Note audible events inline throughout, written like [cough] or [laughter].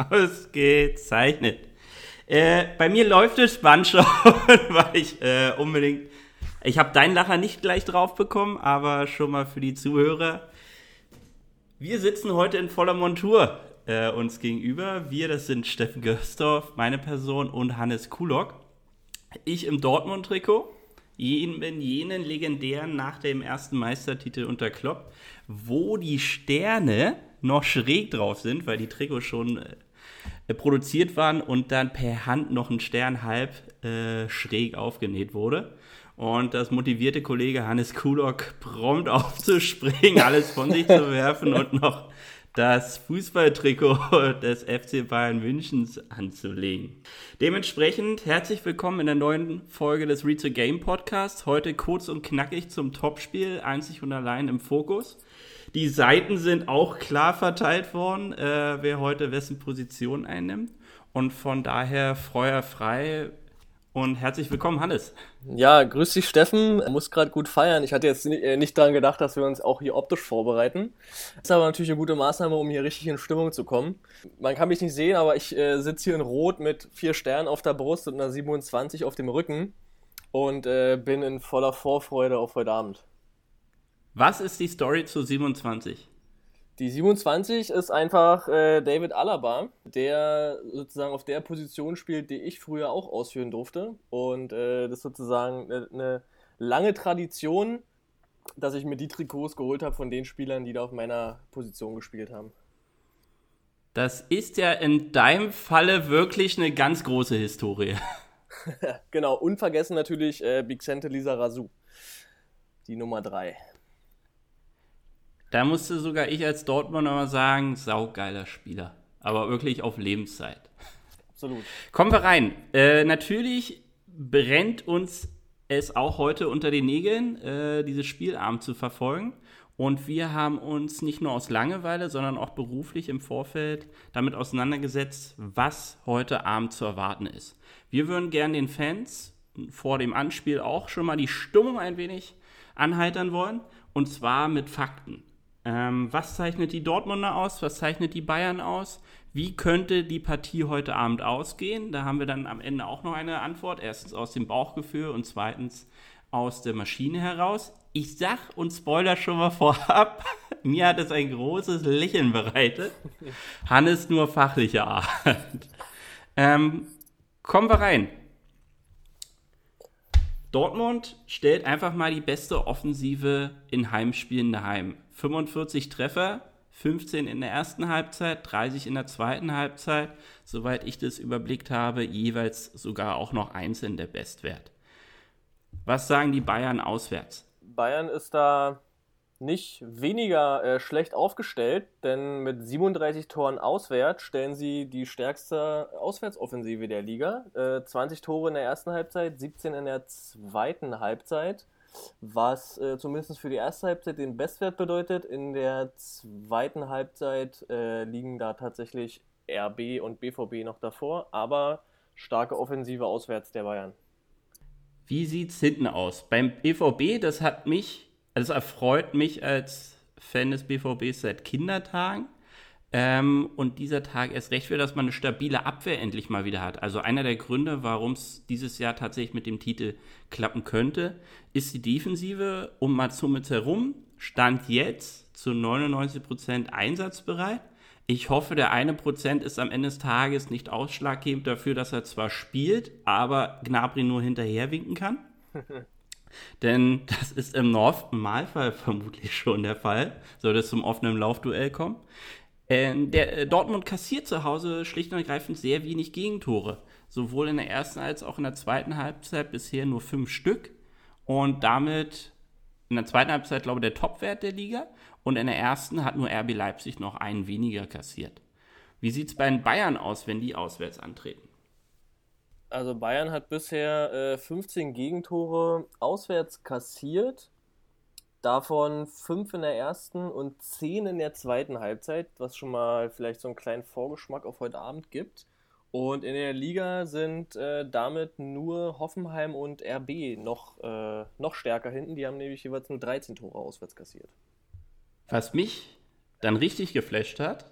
[laughs] Ausgezeichnet. Äh, bei mir läuft es spannend schon, [laughs] weil ich äh, unbedingt. Ich habe deinen Lacher nicht gleich drauf bekommen, aber schon mal für die Zuhörer. Wir sitzen heute in voller Montur äh, uns gegenüber. Wir, das sind Steffen Görsdorf, meine Person und Hannes Kulok. Ich im Dortmund-Trikot, jenen, jenen legendären nach dem ersten Meistertitel unter Klopp, wo die Sterne noch schräg drauf sind, weil die Trikots schon äh, produziert waren und dann per Hand noch ein Stern halb äh, schräg aufgenäht wurde. Und das motivierte Kollege Hannes Kulok prompt [laughs] aufzuspringen, alles von sich zu werfen und noch das Fußballtrikot [laughs] des FC Bayern Münchens anzulegen. Dementsprechend herzlich willkommen in der neuen Folge des Read the Game Podcasts. Heute kurz und knackig zum Topspiel, einzig und allein im Fokus. Die Seiten sind auch klar verteilt worden, äh, wer heute wessen Position einnimmt. Und von daher feuerfrei und herzlich willkommen, Hannes. Ja, grüß dich, Steffen. Ich muss gerade gut feiern. Ich hatte jetzt äh, nicht daran gedacht, dass wir uns auch hier optisch vorbereiten. Ist aber natürlich eine gute Maßnahme, um hier richtig in Stimmung zu kommen. Man kann mich nicht sehen, aber ich äh, sitze hier in Rot mit vier Sternen auf der Brust und einer 27 auf dem Rücken und äh, bin in voller Vorfreude auf heute Abend. Was ist die Story zu 27? Die 27 ist einfach äh, David Alaba, der sozusagen auf der Position spielt, die ich früher auch ausführen durfte. Und äh, das ist sozusagen eine, eine lange Tradition, dass ich mir die Trikots geholt habe von den Spielern, die da auf meiner Position gespielt haben. Das ist ja in deinem Falle wirklich eine ganz große Historie. [laughs] [laughs] genau, unvergessen natürlich äh, Bixente Lisa Razou, die Nummer 3. Da musste sogar ich als Dortmunder mal sagen, saugeiler Spieler. Aber wirklich auf Lebenszeit. Absolut. Kommen wir rein. Äh, natürlich brennt uns es auch heute unter den Nägeln, äh, dieses Spielabend zu verfolgen. Und wir haben uns nicht nur aus Langeweile, sondern auch beruflich im Vorfeld damit auseinandergesetzt, was heute Abend zu erwarten ist. Wir würden gerne den Fans vor dem Anspiel auch schon mal die Stimmung ein wenig anheitern wollen. Und zwar mit Fakten. Ähm, was zeichnet die Dortmunder aus? Was zeichnet die Bayern aus? Wie könnte die Partie heute Abend ausgehen? Da haben wir dann am Ende auch noch eine Antwort. Erstens aus dem Bauchgefühl und zweitens aus der Maschine heraus. Ich sag und spoiler schon mal vorab, [laughs] mir hat es ein großes Lächeln bereitet. Hannes nur fachlicher Art. Ähm, kommen wir rein. Dortmund stellt einfach mal die beste Offensive in Heimspielen daheim. 45 Treffer, 15 in der ersten Halbzeit, 30 in der zweiten Halbzeit, soweit ich das überblickt habe, jeweils sogar auch noch einzeln der Bestwert. Was sagen die Bayern auswärts? Bayern ist da nicht weniger äh, schlecht aufgestellt, denn mit 37 Toren auswärts stellen sie die stärkste Auswärtsoffensive der Liga. Äh, 20 Tore in der ersten Halbzeit, 17 in der zweiten Halbzeit was äh, zumindest für die erste Halbzeit den Bestwert bedeutet. In der zweiten Halbzeit äh, liegen da tatsächlich RB und BVB noch davor, aber starke Offensive auswärts der Bayern. Wie sieht es hinten aus? Beim BVB, das hat mich, das erfreut mich als Fan des BVBs seit Kindertagen. Ähm, und dieser Tag erst recht wird, dass man eine stabile Abwehr endlich mal wieder hat. Also einer der Gründe, warum es dieses Jahr tatsächlich mit dem Titel klappen könnte, ist die Defensive um Matsumitz herum. Stand jetzt zu 99% einsatzbereit. Ich hoffe, der eine Prozent ist am Ende des Tages nicht ausschlaggebend dafür, dass er zwar spielt, aber Gnabry nur hinterher winken kann. [laughs] Denn das ist im Normalfall vermutlich schon der Fall, sollte es zum offenen Laufduell kommen. Ähm, der äh, Dortmund kassiert zu Hause schlicht und ergreifend sehr wenig Gegentore. Sowohl in der ersten als auch in der zweiten Halbzeit bisher nur fünf Stück. Und damit in der zweiten Halbzeit, glaube ich, der Topwert der Liga. Und in der ersten hat nur RB Leipzig noch einen weniger kassiert. Wie sieht es bei den Bayern aus, wenn die auswärts antreten? Also Bayern hat bisher äh, 15 Gegentore auswärts kassiert Davon fünf in der ersten und zehn in der zweiten Halbzeit, was schon mal vielleicht so einen kleinen Vorgeschmack auf heute Abend gibt. Und in der Liga sind äh, damit nur Hoffenheim und RB noch, äh, noch stärker hinten. Die haben nämlich jeweils nur 13 Tore auswärts kassiert. Was mich dann richtig geflasht hat,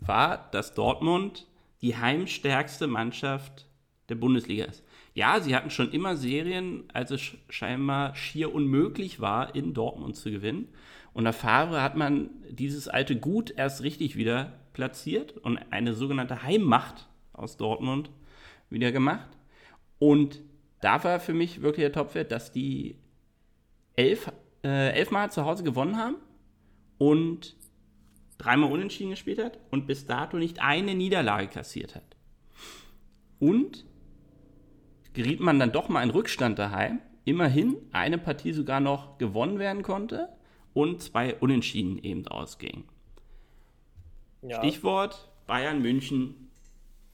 war, dass Dortmund die heimstärkste Mannschaft der Bundesliga ist. Ja, sie hatten schon immer Serien, als es scheinbar schier unmöglich war, in Dortmund zu gewinnen. Und der Favre hat man dieses alte Gut erst richtig wieder platziert und eine sogenannte Heimmacht aus Dortmund wieder gemacht. Und da war für mich wirklich der Topwert, dass die elf, äh, elfmal zu Hause gewonnen haben und dreimal unentschieden gespielt hat und bis dato nicht eine Niederlage kassiert hat. Und geriet man dann doch mal in Rückstand daheim. Immerhin eine Partie sogar noch gewonnen werden konnte und zwei Unentschieden eben ausgingen. Ja. Stichwort Bayern München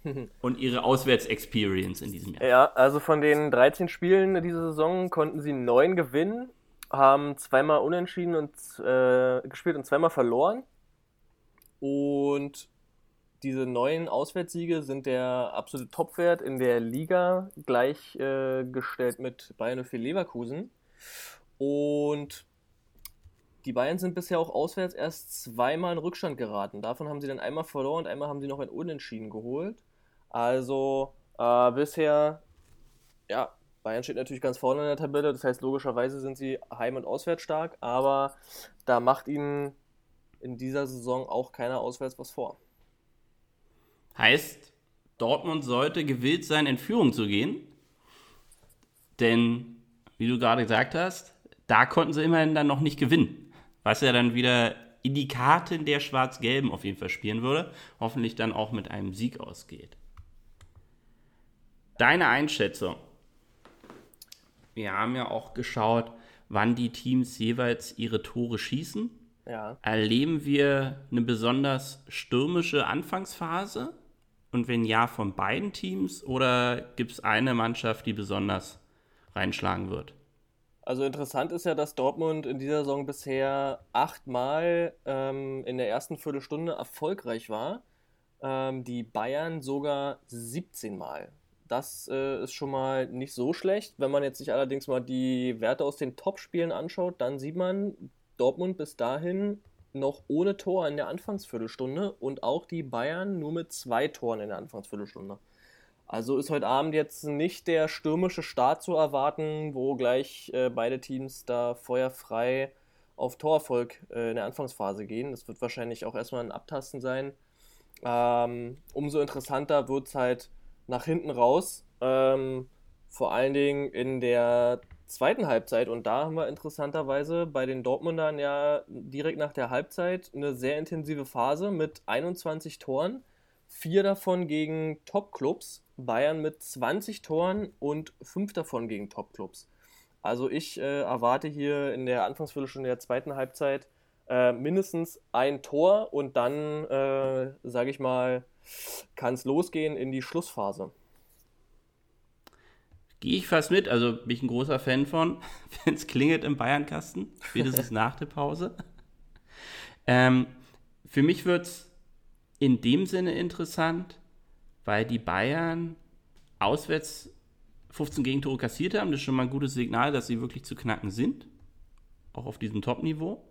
[laughs] und ihre Auswärtsexperience in diesem Jahr. Ja, also von den 13 Spielen dieser Saison konnten sie neun gewinnen, haben zweimal unentschieden und äh, gespielt und zweimal verloren. Und diese neuen Auswärtssiege sind der absolute Topwert in der Liga gleichgestellt äh, mit Bayern 04 Leverkusen. Und die Bayern sind bisher auch auswärts erst zweimal in Rückstand geraten. Davon haben sie dann einmal verloren und einmal haben sie noch ein Unentschieden geholt. Also äh, bisher, ja, Bayern steht natürlich ganz vorne in der Tabelle. Das heißt, logischerweise sind sie heim- und auswärts stark. Aber da macht ihnen in dieser Saison auch keiner auswärts was vor. Heißt, Dortmund sollte gewillt sein, in Führung zu gehen. Denn, wie du gerade gesagt hast, da konnten sie immerhin dann noch nicht gewinnen. Was ja dann wieder in die Karten der Schwarz-Gelben auf jeden Fall spielen würde. Hoffentlich dann auch mit einem Sieg ausgeht. Deine Einschätzung. Wir haben ja auch geschaut, wann die Teams jeweils ihre Tore schießen. Ja. Erleben wir eine besonders stürmische Anfangsphase? Und wenn ja, von beiden Teams oder gibt es eine Mannschaft, die besonders reinschlagen wird? Also interessant ist ja, dass Dortmund in dieser Saison bisher achtmal ähm, in der ersten Viertelstunde erfolgreich war. Ähm, die Bayern sogar 17 Mal. Das äh, ist schon mal nicht so schlecht. Wenn man jetzt sich allerdings mal die Werte aus den Top-Spielen anschaut, dann sieht man, Dortmund bis dahin noch ohne Tor in der Anfangsviertelstunde und auch die Bayern nur mit zwei Toren in der Anfangsviertelstunde. Also ist heute Abend jetzt nicht der stürmische Start zu erwarten, wo gleich äh, beide Teams da feuerfrei auf Torerfolg äh, in der Anfangsphase gehen. Das wird wahrscheinlich auch erstmal ein Abtasten sein. Ähm, umso interessanter wird es halt nach hinten raus. Ähm, vor allen Dingen in der zweiten Halbzeit. Und da haben wir interessanterweise bei den Dortmundern ja direkt nach der Halbzeit eine sehr intensive Phase mit 21 Toren. Vier davon gegen Top-Clubs. Bayern mit 20 Toren und fünf davon gegen Top-Clubs. Also ich äh, erwarte hier in der Anfangsviertelstunde der zweiten Halbzeit äh, mindestens ein Tor und dann, äh, sage ich mal, kann es losgehen in die Schlussphase. Gehe ich fast mit, also bin ich ein großer Fan von, [laughs] wenn es klingelt im Bayernkasten, spätestens [laughs] nach der Pause. Ähm, für mich wird es in dem Sinne interessant, weil die Bayern auswärts 15 Gegentore kassiert haben. Das ist schon mal ein gutes Signal, dass sie wirklich zu knacken sind. Auch auf diesem Top-Niveau.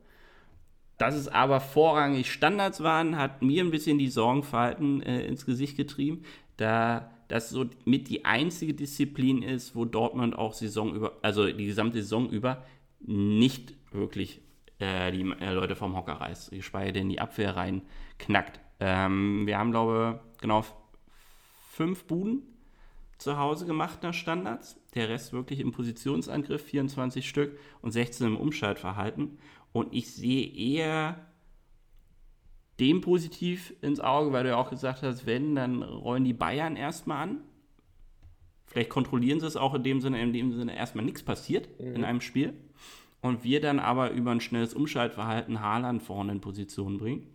Dass es aber vorrangig Standards waren, hat mir ein bisschen die Sorgenverhalten äh, ins Gesicht getrieben. Da das so mit die einzige Disziplin ist, wo Dortmund auch Saison über, also die gesamte Saison über nicht wirklich äh, die äh, Leute vom Hocker reißt, geschweige denn die Abwehr rein knackt. Ähm, wir haben, glaube ich, genau fünf Buden zu Hause gemacht nach Standards. Der Rest wirklich im Positionsangriff, 24 Stück und 16 im Umschaltverhalten. Und ich sehe eher dem positiv ins Auge, weil du ja auch gesagt hast, wenn, dann rollen die Bayern erstmal an. Vielleicht kontrollieren sie es auch in dem Sinne, in dem Sinne erstmal nichts passiert mhm. in einem Spiel. Und wir dann aber über ein schnelles Umschaltverhalten Haaland vorne in Position bringen.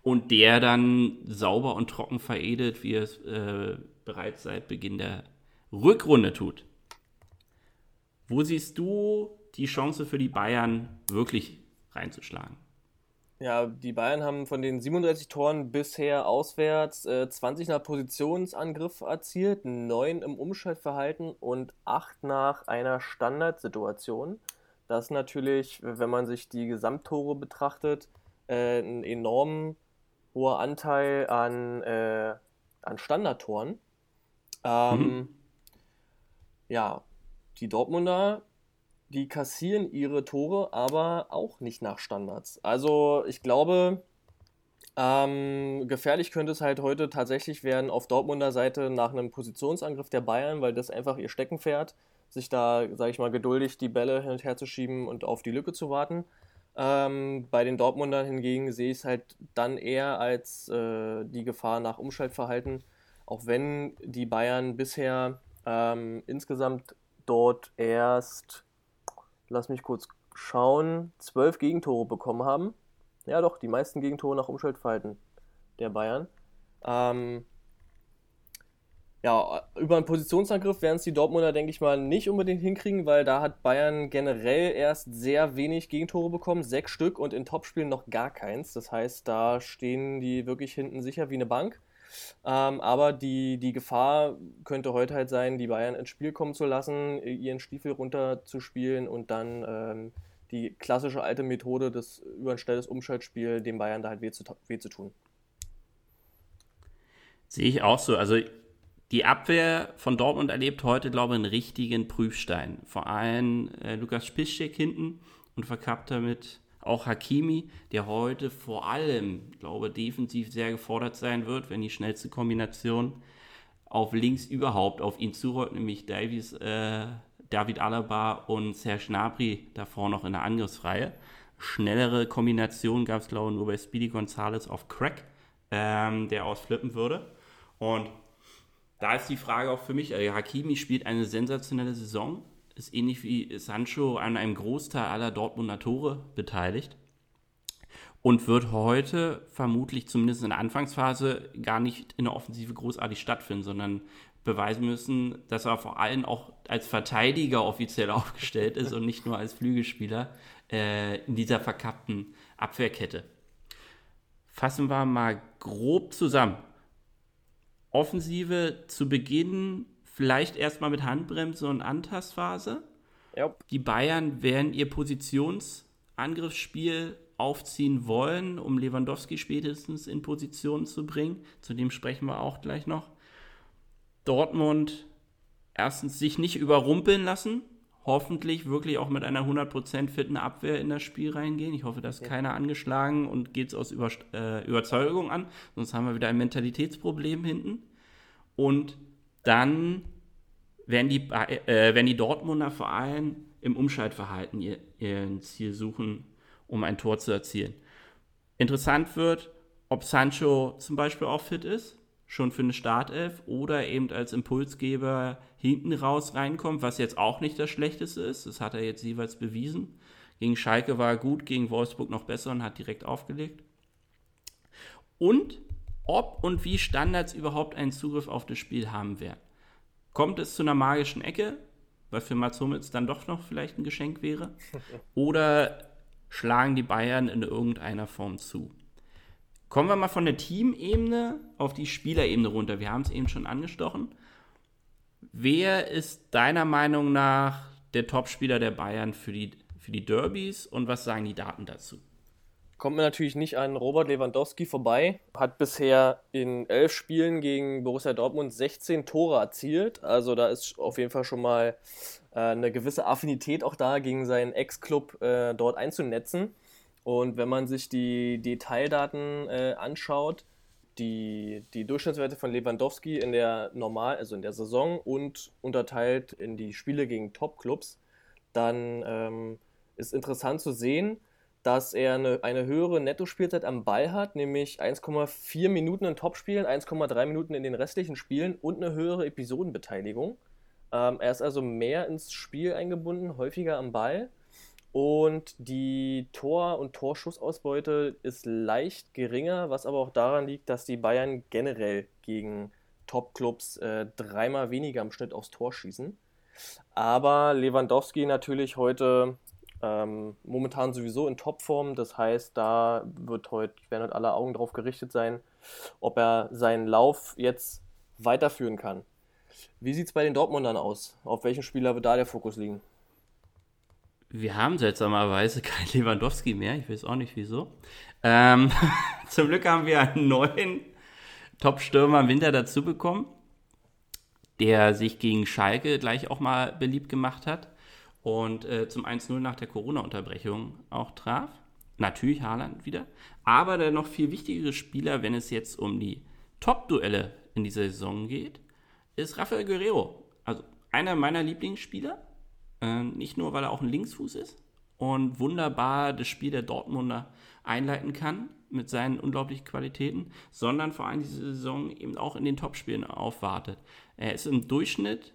Und der dann sauber und trocken veredelt, wie es äh, bereits seit Beginn der Rückrunde tut. Wo siehst du die Chance für die Bayern wirklich reinzuschlagen? Ja, die Bayern haben von den 37 Toren bisher auswärts äh, 20 nach Positionsangriff erzielt, 9 im Umschaltverhalten und 8 nach einer Standardsituation. Das ist natürlich, wenn man sich die Gesamttore betrachtet, äh, ein enorm hoher Anteil an äh, an Standardtoren. Ähm, mhm. Ja, die Dortmunder, die kassieren ihre Tore, aber auch nicht nach Standards. Also ich glaube, ähm, gefährlich könnte es halt heute tatsächlich werden auf Dortmunder Seite nach einem Positionsangriff der Bayern, weil das einfach ihr Steckenpferd, sich da, sage ich mal, geduldig die Bälle hin und her zu schieben und auf die Lücke zu warten. Ähm, bei den Dortmundern hingegen sehe ich es halt dann eher als äh, die Gefahr nach Umschaltverhalten, auch wenn die Bayern bisher ähm, insgesamt dort erst, lass mich kurz schauen, zwölf Gegentore bekommen haben. Ja, doch, die meisten Gegentore nach Umschaltverhalten der Bayern. Ähm, ja, über einen Positionsangriff werden es die Dortmunder, denke ich mal, nicht unbedingt hinkriegen, weil da hat Bayern generell erst sehr wenig Gegentore bekommen, sechs Stück und in Topspielen noch gar keins. Das heißt, da stehen die wirklich hinten sicher wie eine Bank. Ähm, aber die, die Gefahr könnte heute halt sein, die Bayern ins Spiel kommen zu lassen, ihren Stiefel runterzuspielen und dann ähm, die klassische alte Methode des über ein schnelles Umschaltspiel dem Bayern da halt weh zu, weh zu tun. Sehe ich auch so. Also die Abwehr von Dortmund erlebt heute, glaube ich, einen richtigen Prüfstein. Vor allem äh, Lukas Piszczek hinten und verkappt damit auch Hakimi, der heute vor allem, glaube defensiv sehr gefordert sein wird, wenn die schnellste Kombination auf links überhaupt auf ihn zurollt, nämlich Davies äh, David Alaba und Serge Gnabry davor noch in der Angriffsreihe. Schnellere Kombination gab es, glaube ich, nur bei Speedy Gonzales auf Crack, ähm, der ausflippen würde. Und da ist die Frage auch für mich, also Hakimi spielt eine sensationelle Saison, ist ähnlich wie Sancho an einem Großteil aller Dortmunder Tore beteiligt und wird heute vermutlich zumindest in der Anfangsphase gar nicht in der Offensive großartig stattfinden, sondern beweisen müssen, dass er vor allem auch als Verteidiger offiziell [laughs] aufgestellt ist und nicht nur als Flügelspieler äh, in dieser verkappten Abwehrkette. Fassen wir mal grob zusammen. Offensive zu Beginn vielleicht erstmal mit Handbremse und Antastphase. Yep. Die Bayern werden ihr Positionsangriffsspiel aufziehen wollen, um Lewandowski spätestens in Position zu bringen. Zu dem sprechen wir auch gleich noch. Dortmund erstens sich nicht überrumpeln lassen, hoffentlich wirklich auch mit einer 100% fitten Abwehr in das Spiel reingehen. Ich hoffe, dass ja. keiner angeschlagen und geht es aus Über äh, Überzeugung an, sonst haben wir wieder ein Mentalitätsproblem hinten. Und dann werden die, äh, werden die Dortmunder vor allem im Umschaltverhalten ihr, ihr Ziel suchen, um ein Tor zu erzielen. Interessant wird, ob Sancho zum Beispiel auch fit ist schon für eine Startelf oder eben als Impulsgeber hinten raus reinkommt, was jetzt auch nicht das Schlechteste ist. Das hat er jetzt jeweils bewiesen. Gegen Schalke war er gut, gegen Wolfsburg noch besser und hat direkt aufgelegt. Und ob und wie Standards überhaupt einen Zugriff auf das Spiel haben werden. Kommt es zu einer magischen Ecke, was für Mats Hummels dann doch noch vielleicht ein Geschenk wäre? [laughs] Oder schlagen die Bayern in irgendeiner Form zu? Kommen wir mal von der Teamebene auf die Spielerebene runter. Wir haben es eben schon angestochen. Wer ist deiner Meinung nach der Topspieler der Bayern für die, für die Derbys und was sagen die Daten dazu? Kommt mir natürlich nicht an Robert Lewandowski vorbei. Hat bisher in elf Spielen gegen Borussia Dortmund 16 Tore erzielt. Also da ist auf jeden Fall schon mal äh, eine gewisse Affinität auch da, gegen seinen Ex-Club äh, dort einzunetzen. Und wenn man sich die Detaildaten äh, anschaut, die, die Durchschnittswerte von Lewandowski in der Normal, also in der Saison und unterteilt in die Spiele gegen Top-Clubs, dann ähm, ist interessant zu sehen, dass er eine, eine höhere Nettospielzeit am Ball hat, nämlich 1,4 Minuten in Topspielen, 1,3 Minuten in den restlichen Spielen und eine höhere Episodenbeteiligung. Ähm, er ist also mehr ins Spiel eingebunden, häufiger am Ball und die Tor- und Torschussausbeute ist leicht geringer, was aber auch daran liegt, dass die Bayern generell gegen Top-Clubs äh, dreimal weniger im Schnitt aufs Tor schießen. Aber Lewandowski natürlich heute ähm, momentan sowieso in Topform. Das heißt, da wird heute, werden heute alle Augen drauf gerichtet sein, ob er seinen Lauf jetzt weiterführen kann. Wie sieht es bei den Dortmundern aus? Auf welchen Spieler wird da der Fokus liegen? Wir haben seltsamerweise kein Lewandowski mehr. Ich weiß auch nicht wieso. Ähm, [laughs] zum Glück haben wir einen neuen, Top-Stürmer im Winter dazu bekommen, der sich gegen Schalke gleich auch mal beliebt gemacht hat und äh, zum 1-0 nach der Corona-Unterbrechung auch traf. Natürlich Haaland wieder. Aber der noch viel wichtigere Spieler, wenn es jetzt um die Top-Duelle in dieser Saison geht, ist Rafael Guerrero. Also einer meiner Lieblingsspieler. Äh, nicht nur, weil er auch ein Linksfuß ist und wunderbar das Spiel der Dortmunder einleiten kann mit seinen unglaublichen Qualitäten, sondern vor allem diese Saison eben auch in den Topspielen aufwartet. Er ist im Durchschnitt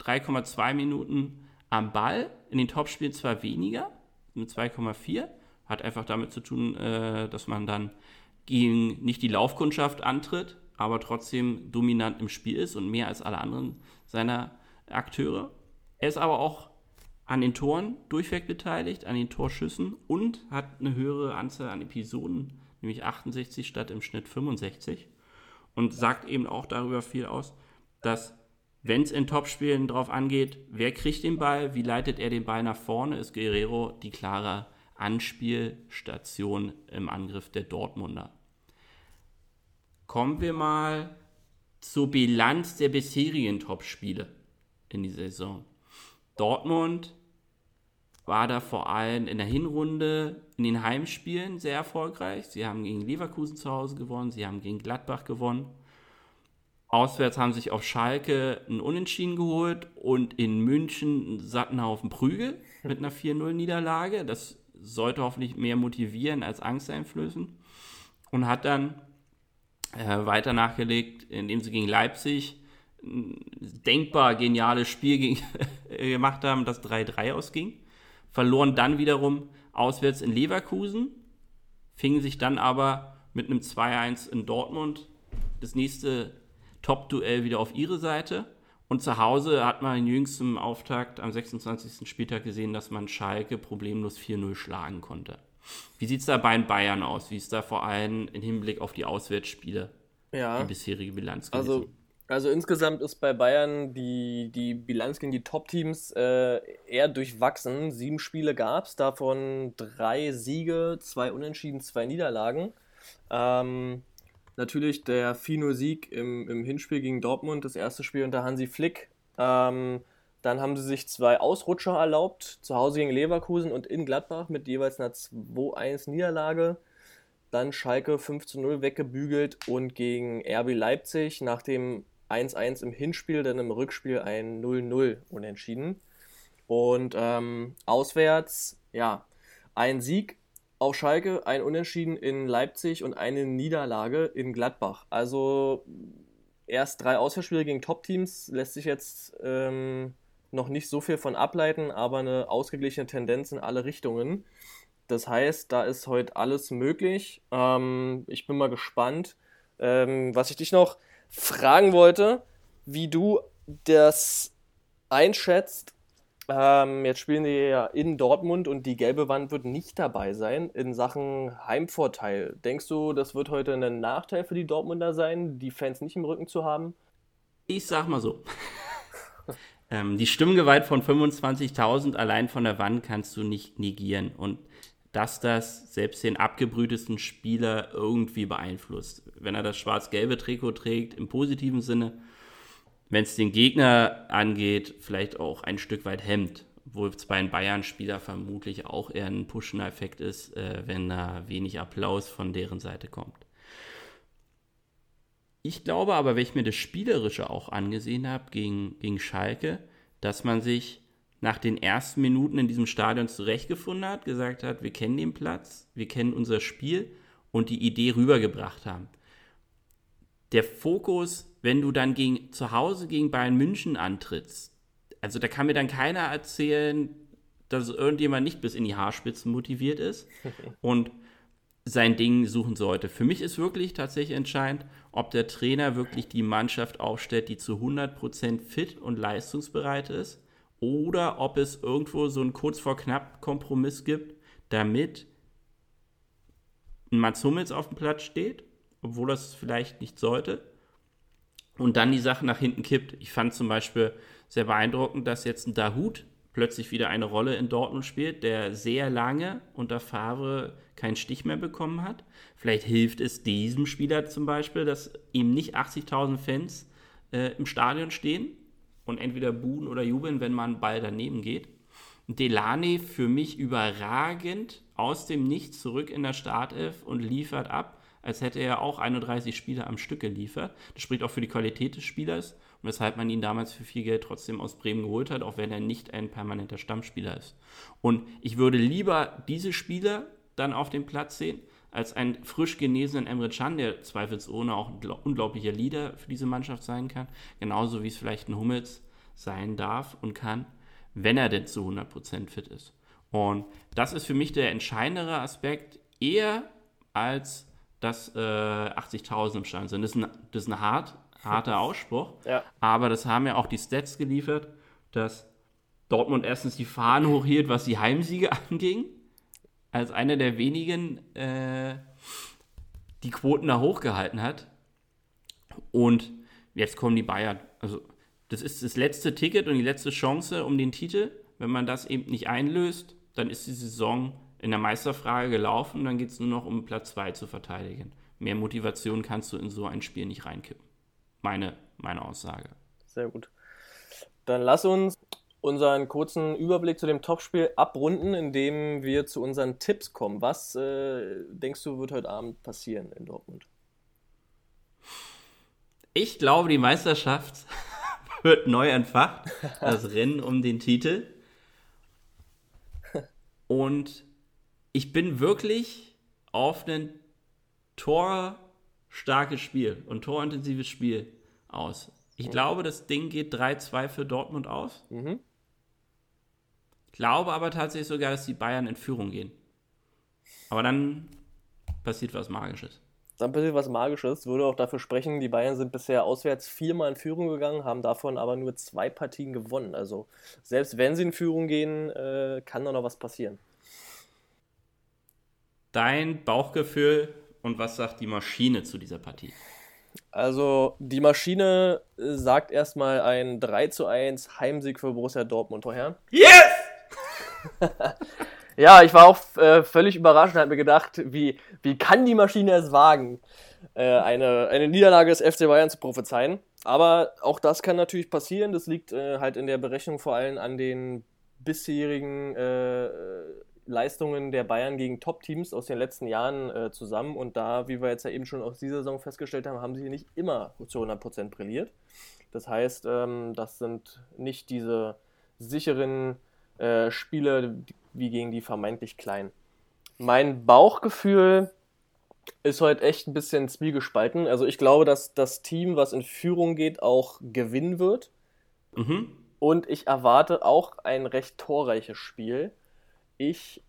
3,2 Minuten am Ball, in den Topspielen zwar weniger, mit 2,4, hat einfach damit zu tun, äh, dass man dann gegen nicht die Laufkundschaft antritt, aber trotzdem dominant im Spiel ist und mehr als alle anderen seiner Akteure. Er ist aber auch an den Toren durchweg beteiligt, an den Torschüssen und hat eine höhere Anzahl an Episoden, nämlich 68 statt im Schnitt 65. Und sagt eben auch darüber viel aus, dass wenn es in Topspielen drauf angeht, wer kriegt den Ball, wie leitet er den Ball nach vorne, ist Guerrero die klare Anspielstation im Angriff der Dortmunder. Kommen wir mal zur Bilanz der bisherigen Topspiele in dieser Saison. Dortmund war da vor allem in der Hinrunde in den Heimspielen sehr erfolgreich. Sie haben gegen Leverkusen zu Hause gewonnen, sie haben gegen Gladbach gewonnen. Auswärts haben sich auf Schalke ein Unentschieden geholt und in München einen satten Haufen Prügel mit einer 4-0-Niederlage. Das sollte hoffentlich mehr motivieren als Angst einflößen. Und hat dann äh, weiter nachgelegt, indem sie gegen Leipzig ein denkbar geniales Spiel gegen, [laughs] gemacht haben, das 3-3 ausging. Verloren dann wiederum auswärts in Leverkusen, fingen sich dann aber mit einem 2-1 in Dortmund das nächste Top-Duell wieder auf ihre Seite. Und zu Hause hat man in jüngstem Auftakt am 26. Spieltag gesehen, dass man Schalke problemlos 4-0 schlagen konnte. Wie sieht es da bei den Bayern aus? Wie ist da vor allem im Hinblick auf die Auswärtsspiele ja. die bisherige Bilanz gewesen? Also, also insgesamt ist bei Bayern die, die Bilanz gegen die Top-Teams äh, eher durchwachsen. Sieben Spiele gab es, davon drei Siege, zwei Unentschieden, zwei Niederlagen. Ähm, natürlich der Fino-Sieg im, im Hinspiel gegen Dortmund, das erste Spiel unter Hansi Flick. Ähm, dann haben sie sich zwei Ausrutscher erlaubt, zu Hause gegen Leverkusen und in Gladbach mit jeweils einer 2-1 Niederlage. Dann Schalke 5 0 weggebügelt und gegen RB Leipzig nach dem 1-1 im Hinspiel, dann im Rückspiel ein 0-0 unentschieden. Und ähm, auswärts, ja, ein Sieg auf Schalke, ein Unentschieden in Leipzig und eine Niederlage in Gladbach. Also erst drei Auswärtsspiele gegen Top-Teams lässt sich jetzt ähm, noch nicht so viel von ableiten, aber eine ausgeglichene Tendenz in alle Richtungen. Das heißt, da ist heute alles möglich. Ähm, ich bin mal gespannt. Ähm, was ich dich noch fragen wollte, wie du das einschätzt, ähm, jetzt spielen die ja in Dortmund und die gelbe Wand wird nicht dabei sein in Sachen Heimvorteil. Denkst du, das wird heute ein Nachteil für die Dortmunder sein, die Fans nicht im Rücken zu haben? Ich sag mal so. [laughs] ähm, die Stimmgewalt von 25.000 allein von der Wand kannst du nicht negieren. Und dass das selbst den abgebrühtesten Spieler irgendwie beeinflusst. Wenn er das schwarz-gelbe Trikot trägt, im positiven Sinne, wenn es den Gegner angeht, vielleicht auch ein Stück weit hemmt. Obwohl es bei einem Bayern-Spieler vermutlich auch eher ein pushender Effekt ist, äh, wenn da wenig Applaus von deren Seite kommt. Ich glaube aber, wenn ich mir das Spielerische auch angesehen habe gegen, gegen Schalke, dass man sich nach den ersten Minuten in diesem Stadion zurechtgefunden hat, gesagt hat, wir kennen den Platz, wir kennen unser Spiel und die Idee rübergebracht haben. Der Fokus wenn du dann gegen, zu Hause gegen Bayern München antrittst, also da kann mir dann keiner erzählen, dass irgendjemand nicht bis in die Haarspitzen motiviert ist [laughs] und sein Ding suchen sollte. Für mich ist wirklich tatsächlich entscheidend, ob der Trainer wirklich die Mannschaft aufstellt, die zu 100% fit und leistungsbereit ist, oder ob es irgendwo so einen kurz vor knapp Kompromiss gibt, damit ein Mats Hummels auf dem Platz steht, obwohl das vielleicht nicht sollte, und dann die Sache nach hinten kippt. Ich fand zum Beispiel sehr beeindruckend, dass jetzt ein Dahut plötzlich wieder eine Rolle in Dortmund spielt, der sehr lange unter Favre keinen Stich mehr bekommen hat. Vielleicht hilft es diesem Spieler zum Beispiel, dass ihm nicht 80.000 Fans äh, im Stadion stehen und entweder buhen oder jubeln, wenn man Ball daneben geht. Delane für mich überragend aus dem Nichts zurück in der Startelf und liefert ab, als hätte er auch 31 Spiele am Stück geliefert. Das spricht auch für die Qualität des Spielers und weshalb man ihn damals für viel Geld trotzdem aus Bremen geholt hat, auch wenn er nicht ein permanenter Stammspieler ist. Und ich würde lieber diese Spieler dann auf dem Platz sehen, als einen frisch genesenen Emre Can, der zweifelsohne auch ein unglaublicher Leader für diese Mannschaft sein kann, genauso wie es vielleicht ein Hummels sein darf und kann, wenn er denn zu 100% fit ist. Und das ist für mich der entscheidendere Aspekt, eher als dass äh, 80.000 im Stand sind. Das ist ein, das ist ein hart, harter [laughs] Ausspruch, ja. aber das haben ja auch die Stats geliefert, dass Dortmund erstens die Fahnen hochhielt, was die Heimsiege [laughs] anging, als einer der wenigen äh, die Quoten da hochgehalten hat. Und jetzt kommen die Bayern. Also das ist das letzte Ticket und die letzte Chance um den Titel. Wenn man das eben nicht einlöst, dann ist die Saison in der Meisterfrage gelaufen. Dann geht es nur noch um Platz 2 zu verteidigen. Mehr Motivation kannst du in so ein Spiel nicht reinkippen. Meine, meine Aussage. Sehr gut. Dann lass uns unseren kurzen Überblick zu dem Topspiel abrunden, indem wir zu unseren Tipps kommen. Was äh, denkst du, wird heute Abend passieren in Dortmund? Ich glaube, die Meisterschaft [laughs] wird neu entfacht. Das [laughs] Rennen um den Titel. Und ich bin wirklich auf ein torstarkes Spiel und torintensives Spiel aus. Ich mhm. glaube, das Ding geht 3-2 für Dortmund aus. Mhm. Ich glaube aber tatsächlich sogar, dass die Bayern in Führung gehen. Aber dann passiert was Magisches dann passiert was Magisches, würde auch dafür sprechen, die Bayern sind bisher auswärts viermal in Führung gegangen, haben davon aber nur zwei Partien gewonnen. Also selbst wenn sie in Führung gehen, äh, kann da noch was passieren. Dein Bauchgefühl und was sagt die Maschine zu dieser Partie? Also die Maschine äh, sagt erstmal ein 3 zu 1 Heimsieg für Borussia Dortmund, Herren. Yes! [laughs] Ja, ich war auch äh, völlig überrascht und habe mir gedacht, wie, wie kann die Maschine es wagen, äh, eine, eine Niederlage des FC Bayern zu prophezeien. Aber auch das kann natürlich passieren. Das liegt äh, halt in der Berechnung vor allem an den bisherigen äh, Leistungen der Bayern gegen Top-Teams aus den letzten Jahren äh, zusammen. Und da, wie wir jetzt ja eben schon aus dieser Saison festgestellt haben, haben sie nicht immer zu 100% brilliert. Das heißt, ähm, das sind nicht diese sicheren äh, Spiele, wie gegen die vermeintlich Kleinen. Mein Bauchgefühl ist heute echt ein bisschen zwiegespalten. Also ich glaube, dass das Team, was in Führung geht, auch gewinnen wird. Mhm. Und ich erwarte auch ein recht torreiches Spiel. Ich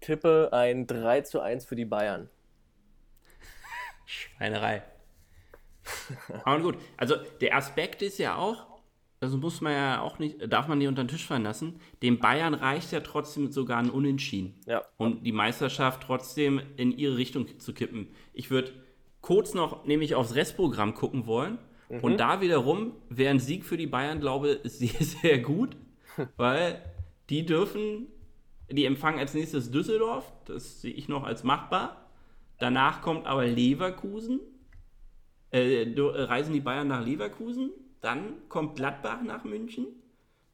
tippe ein 3 zu 1 für die Bayern. Schweinerei. Aber gut, also der Aspekt ist ja auch, das muss man ja auch nicht, darf man nicht unter den Tisch fallen lassen. Dem Bayern reicht ja trotzdem sogar ein Unentschieden. Ja. Und die Meisterschaft trotzdem in ihre Richtung zu kippen. Ich würde kurz noch nämlich aufs Restprogramm gucken wollen. Mhm. Und da wiederum wäre ein Sieg für die Bayern, glaube ich, [laughs] sehr, sehr gut. [laughs] weil die dürfen, die empfangen als nächstes Düsseldorf. Das sehe ich noch als machbar. Danach kommt aber Leverkusen. Äh, reisen die Bayern nach Leverkusen dann kommt Gladbach nach München,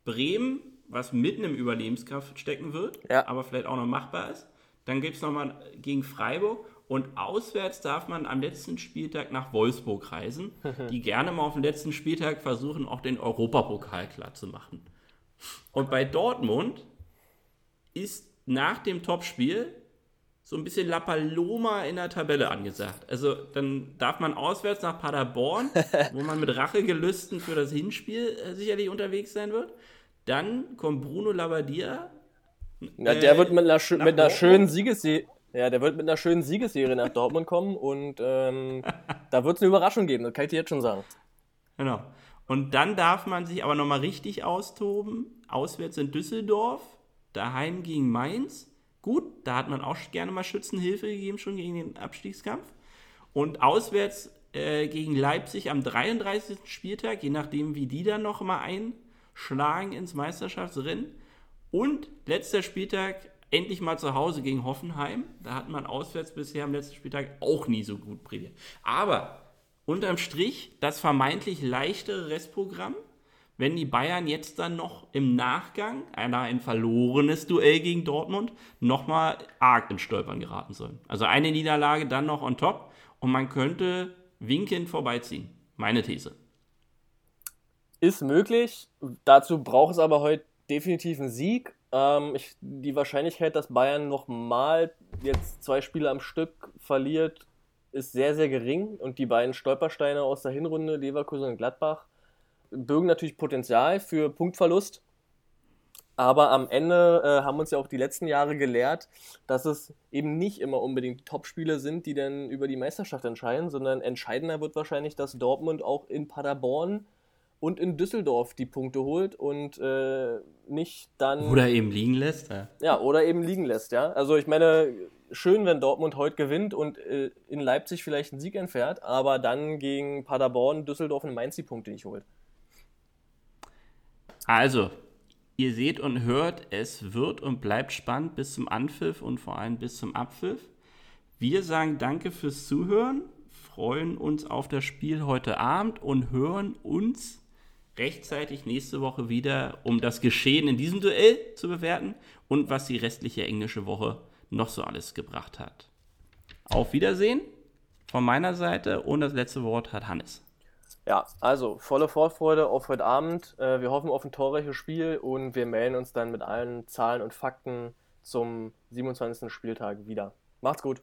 Bremen, was mitten im Überlebenskraft stecken wird, ja. aber vielleicht auch noch machbar ist. Dann gibt es nochmal gegen Freiburg und auswärts darf man am letzten Spieltag nach Wolfsburg reisen, [laughs] die gerne mal auf dem letzten Spieltag versuchen, auch den Europapokal klar zu machen. Und bei Dortmund ist nach dem Topspiel so ein bisschen La Paloma in der Tabelle angesagt. Also dann darf man auswärts nach Paderborn, [laughs] wo man mit Rachegelüsten für das Hinspiel äh, sicherlich unterwegs sein wird. Dann kommt Bruno Labbadia. Ja, der äh, wird mit einer, mit einer schönen Siegesserie. Ja, der wird mit einer schönen Siegesserie nach Dortmund kommen und ähm, da wird es eine Überraschung geben, das kann ich dir jetzt schon sagen. Genau. Und dann darf man sich aber nochmal richtig austoben. Auswärts in Düsseldorf, daheim gegen Mainz Gut, da hat man auch gerne mal Schützenhilfe gegeben, schon gegen den Abstiegskampf. Und auswärts äh, gegen Leipzig am 33. Spieltag, je nachdem, wie die dann noch mal schlagen ins Meisterschaftsrennen. Und letzter Spieltag endlich mal zu Hause gegen Hoffenheim. Da hat man auswärts bisher am letzten Spieltag auch nie so gut prädiert. Aber unterm Strich das vermeintlich leichtere Restprogramm, wenn die Bayern jetzt dann noch im Nachgang, einer ein verlorenes Duell gegen Dortmund, nochmal arg ins Stolpern geraten sollen. Also eine Niederlage dann noch on top und man könnte winkend vorbeiziehen. Meine These. Ist möglich. Dazu braucht es aber heute definitiv einen Sieg. Ähm, ich, die Wahrscheinlichkeit, dass Bayern nochmal jetzt zwei Spiele am Stück verliert, ist sehr, sehr gering. Und die beiden Stolpersteine aus der Hinrunde, Leverkusen und Gladbach, bürgen natürlich Potenzial für Punktverlust. Aber am Ende äh, haben uns ja auch die letzten Jahre gelehrt, dass es eben nicht immer unbedingt Topspiele sind, die dann über die Meisterschaft entscheiden, sondern entscheidender wird wahrscheinlich, dass Dortmund auch in Paderborn und in Düsseldorf die Punkte holt und äh, nicht dann. Oder eben liegen lässt, ja. Ja, oder eben liegen lässt, ja. Also ich meine, schön, wenn Dortmund heute gewinnt und äh, in Leipzig vielleicht einen Sieg entfährt, aber dann gegen Paderborn, Düsseldorf und Mainz die Punkte nicht holt. Also, ihr seht und hört, es wird und bleibt spannend bis zum Anpfiff und vor allem bis zum Abpfiff. Wir sagen danke fürs Zuhören, freuen uns auf das Spiel heute Abend und hören uns rechtzeitig nächste Woche wieder, um das Geschehen in diesem Duell zu bewerten und was die restliche englische Woche noch so alles gebracht hat. Auf Wiedersehen von meiner Seite und das letzte Wort hat Hannes. Ja, also volle Vorfreude auf heute Abend. Äh, wir hoffen auf ein torreiches Spiel und wir melden uns dann mit allen Zahlen und Fakten zum 27. Spieltag wieder. Macht's gut.